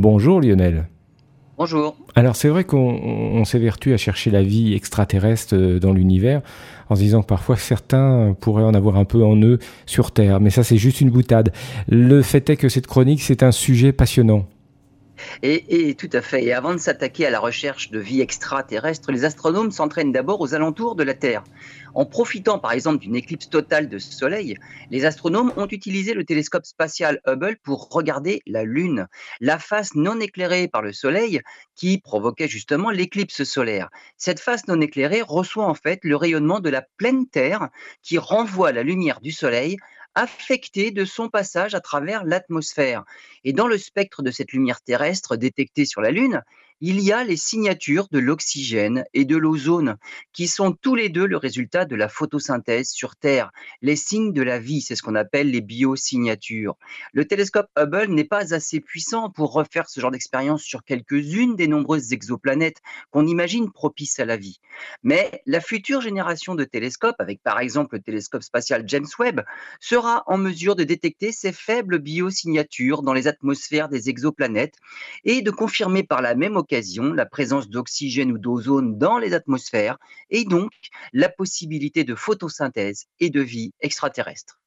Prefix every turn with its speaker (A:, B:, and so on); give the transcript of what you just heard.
A: Bonjour Lionel.
B: Bonjour.
A: Alors c'est vrai qu'on s'évertue à chercher la vie extraterrestre euh, dans l'univers en se disant que parfois certains pourraient en avoir un peu en eux sur Terre, mais ça c'est juste une boutade. Le fait est que cette chronique c'est un sujet passionnant.
B: Et, tout à fait. Et avant de s'attaquer à la recherche de vie extraterrestre, les astronomes s'entraînent d'abord aux alentours de la Terre. En profitant par exemple d'une éclipse totale de Soleil, les astronomes ont utilisé le télescope spatial Hubble pour regarder la Lune, la face non éclairée par le Soleil qui provoquait justement l'éclipse solaire. Cette face non éclairée reçoit en fait le rayonnement de la pleine Terre qui renvoie la lumière du Soleil affectée de son passage à travers l'atmosphère. Et dans le spectre de cette lumière terrestre détectée sur la Lune, il y a les signatures de l'oxygène et de l'ozone, qui sont tous les deux le résultat de la photosynthèse sur Terre. Les signes de la vie, c'est ce qu'on appelle les biosignatures. Le télescope Hubble n'est pas assez puissant pour refaire ce genre d'expérience sur quelques-unes des nombreuses exoplanètes qu'on imagine propices à la vie. Mais la future génération de télescopes, avec par exemple le télescope spatial James Webb, sera en mesure de détecter ces faibles biosignatures dans les atmosphères des exoplanètes et de confirmer par la même la présence d'oxygène ou d'ozone dans les atmosphères et donc la possibilité de photosynthèse et de vie extraterrestre.